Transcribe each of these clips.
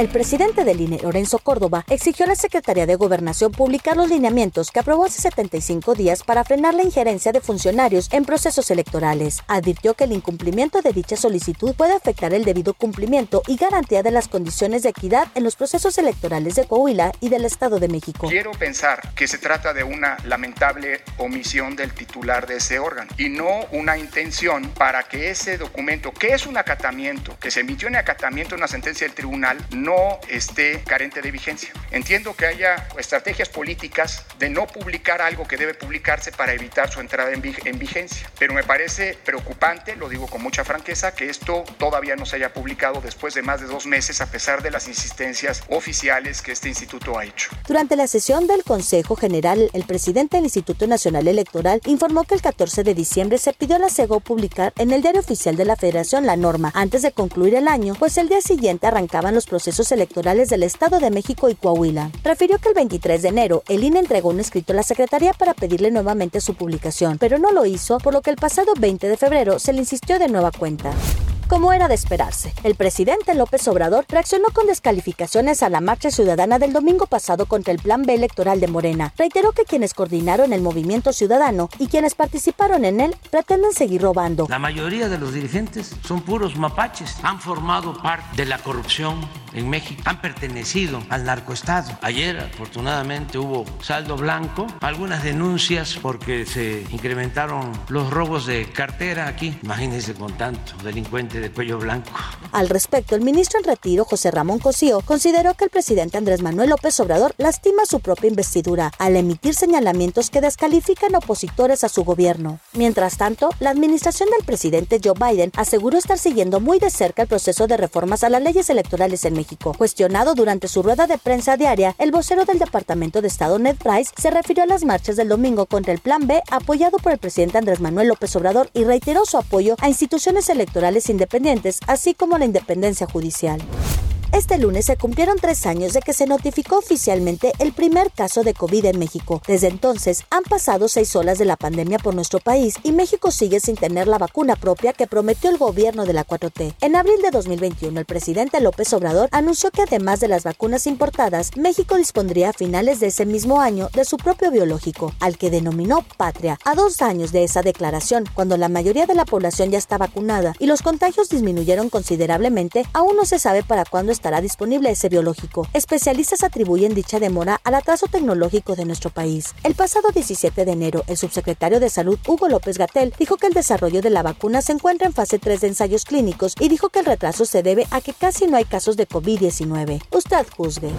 El presidente del INE, Lorenzo Córdoba, exigió a la Secretaría de Gobernación publicar los lineamientos que aprobó hace 75 días para frenar la injerencia de funcionarios en procesos electorales. Advirtió que el incumplimiento de dicha solicitud puede afectar el debido cumplimiento y garantía de las condiciones de equidad en los procesos electorales de Coahuila y del Estado de México. Quiero pensar que se trata de una lamentable omisión del titular de ese órgano y no una intención para que ese documento, que es un acatamiento, que se emitió en acatamiento en una sentencia del tribunal, no esté carente de vigencia. Entiendo que haya estrategias políticas de no publicar algo que debe publicarse para evitar su entrada en, vigencia, pero me parece preocupante, lo digo con mucha franqueza, que esto todavía no se haya publicado después de más de dos meses a pesar de las insistencias oficiales que este instituto ha hecho. Durante la sesión del Consejo General, el presidente del Instituto Nacional Electoral informó que el 14 de diciembre se pidió a la CEGO publicar en el diario oficial de la Federación la norma antes de concluir el año, pues el día siguiente arrancaban los procesos electorales del Estado de México y Coahuila. Refirió que el 23 de enero el INE entregó un escrito a la Secretaría para pedirle nuevamente su publicación, pero no lo hizo, por lo que el pasado 20 de febrero se le insistió de nueva cuenta. Como era de esperarse, el presidente López Obrador reaccionó con descalificaciones a la marcha ciudadana del domingo pasado contra el Plan B electoral de Morena. Reiteró que quienes coordinaron el movimiento ciudadano y quienes participaron en él pretenden seguir robando. La mayoría de los dirigentes son puros mapaches, han formado parte de la corrupción en México, han pertenecido al narcoestado. Ayer, afortunadamente, hubo saldo blanco, algunas denuncias porque se incrementaron los robos de cartera aquí. Imagínense con tanto delincuente de cuello blanco. Al respecto, el ministro en retiro, José Ramón Cosío, consideró que el presidente Andrés Manuel López Obrador lastima su propia investidura al emitir señalamientos que descalifican opositores a su gobierno. Mientras tanto, la administración del presidente Joe Biden aseguró estar siguiendo muy de cerca el proceso de reformas a las leyes electorales en México. Cuestionado durante su rueda de prensa diaria, el vocero del Departamento de Estado Ned Price se refirió a las marchas del domingo contra el Plan B apoyado por el presidente Andrés Manuel López Obrador y reiteró su apoyo a instituciones electorales independientes así como la independencia judicial. Este lunes se cumplieron tres años de que se notificó oficialmente el primer caso de COVID en México. Desde entonces han pasado seis olas de la pandemia por nuestro país y México sigue sin tener la vacuna propia que prometió el gobierno de la 4T. En abril de 2021, el presidente López Obrador anunció que además de las vacunas importadas, México dispondría a finales de ese mismo año de su propio biológico, al que denominó Patria. A dos años de esa declaración, cuando la mayoría de la población ya está vacunada y los contagios disminuyeron considerablemente, aún no se sabe para cuándo disponible ese biológico. Especialistas atribuyen dicha demora al atraso tecnológico de nuestro país. El pasado 17 de enero, el subsecretario de Salud, Hugo López Gatel, dijo que el desarrollo de la vacuna se encuentra en fase 3 de ensayos clínicos y dijo que el retraso se debe a que casi no hay casos de COVID-19. Usted juzgue.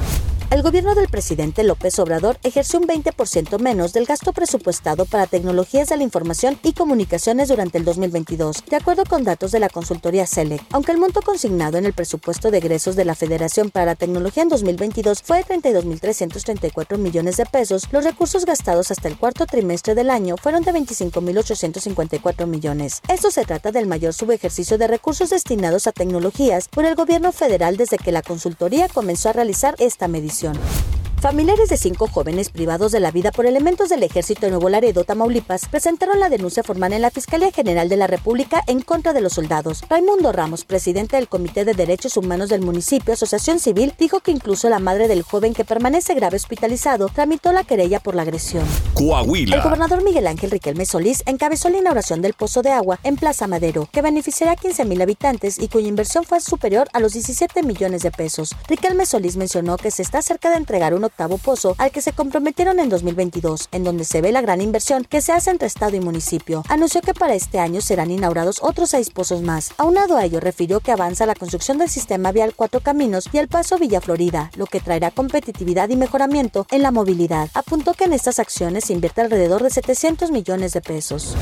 El gobierno del presidente López Obrador ejerció un 20% menos del gasto presupuestado para tecnologías de la información y comunicaciones durante el 2022, de acuerdo con datos de la consultoría CELEC. Aunque el monto consignado en el presupuesto de egresos de la Federación para la Tecnología en 2022 fue de 32.334 millones de pesos, los recursos gastados hasta el cuarto trimestre del año fueron de 25.854 millones. Esto se trata del mayor subejercicio de recursos destinados a tecnologías por el gobierno federal desde que la consultoría comenzó a realizar esta medición producción. Familiares de cinco jóvenes privados de la vida por elementos del ejército de Nuevo Laredo, Tamaulipas, presentaron la denuncia formal en la Fiscalía General de la República en contra de los soldados. Raimundo Ramos, presidente del Comité de Derechos Humanos del municipio, Asociación Civil, dijo que incluso la madre del joven que permanece grave hospitalizado tramitó la querella por la agresión. Coahuila. El gobernador Miguel Ángel Riquelme Solís encabezó la inauguración del pozo de agua en Plaza Madero, que beneficiará a 15.000 habitantes y cuya inversión fue superior a los 17 millones de pesos. Riquelme Solís mencionó que se está cerca de entregar un octavo pozo al que se comprometieron en 2022, en donde se ve la gran inversión que se hace entre Estado y municipio. Anunció que para este año serán inaugurados otros seis pozos más. Aunado a ello, refirió que avanza la construcción del sistema vial Cuatro Caminos y el paso Villa Florida, lo que traerá competitividad y mejoramiento en la movilidad. Apuntó que en estas acciones se invierte alrededor de 700 millones de pesos.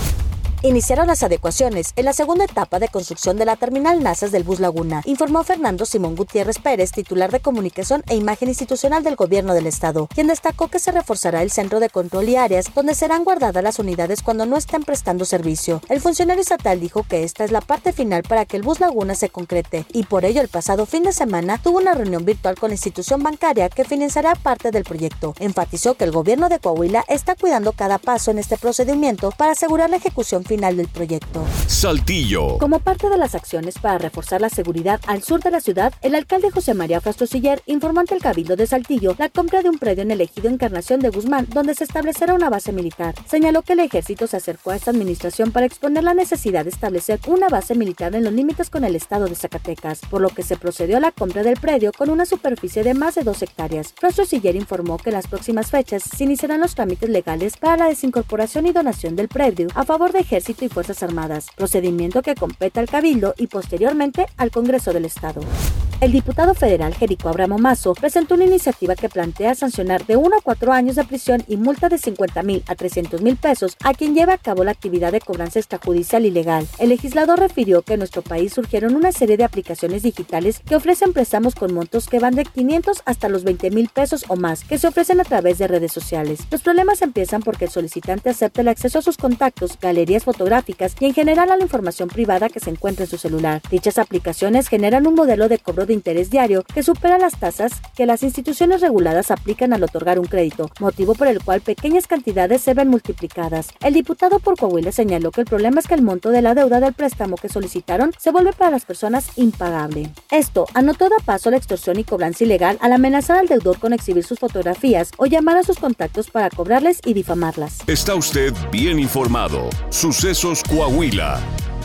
Iniciaron las adecuaciones en la segunda etapa de construcción de la terminal NASAS del Bus Laguna, informó Fernando Simón Gutiérrez Pérez, titular de Comunicación e Imagen Institucional del Gobierno del Estado, quien destacó que se reforzará el centro de control y áreas donde serán guardadas las unidades cuando no estén prestando servicio. El funcionario estatal dijo que esta es la parte final para que el Bus Laguna se concrete y por ello el pasado fin de semana tuvo una reunión virtual con la institución bancaria que financiará parte del proyecto. Enfatizó que el gobierno de Coahuila está cuidando cada paso en este procedimiento para asegurar la ejecución final del proyecto. Saltillo. Como parte de las acciones para reforzar la seguridad al sur de la ciudad, el alcalde José María Frastrosiller informó ante el Cabildo de Saltillo la compra de un predio en el ejido Encarnación de Guzmán, donde se establecerá una base militar. Señaló que el ejército se acercó a esta administración para exponer la necesidad de establecer una base militar en los límites con el estado de Zacatecas, por lo que se procedió a la compra del predio con una superficie de más de dos hectáreas. Frastrosiller informó que en las próximas fechas se iniciarán los trámites legales para la desincorporación y donación del predio a favor de Y Fuerzas Armadas, procedimiento que compete al Cabildo y posteriormente al Congreso del Estado. El diputado federal Jerico Abramo Mazo presentó una iniciativa que plantea sancionar de 1 a 4 años de prisión y multa de 50 mil a 300 mil pesos a quien lleve a cabo la actividad de cobranza extrajudicial ilegal. El legislador refirió que en nuestro país surgieron una serie de aplicaciones digitales que ofrecen préstamos con montos que van de 500 hasta los 20 mil pesos o más, que se ofrecen a través de redes sociales. Los problemas empiezan porque el solicitante acepta el acceso a sus contactos, galerías fotográficas y en general a la información privada que se encuentra en su celular. Dichas aplicaciones generan un modelo de cobro de interés diario que supera las tasas que las instituciones reguladas aplican al otorgar un crédito, motivo por el cual pequeñas cantidades se ven multiplicadas. El diputado por Coahuila señaló que el problema es que el monto de la deuda del préstamo que solicitaron se vuelve para las personas impagable. Esto anotó da paso la extorsión y cobranza ilegal al amenazar al deudor con exhibir sus fotografías o llamar a sus contactos para cobrarles y difamarlas. Está usted bien informado. Sucesos Coahuila.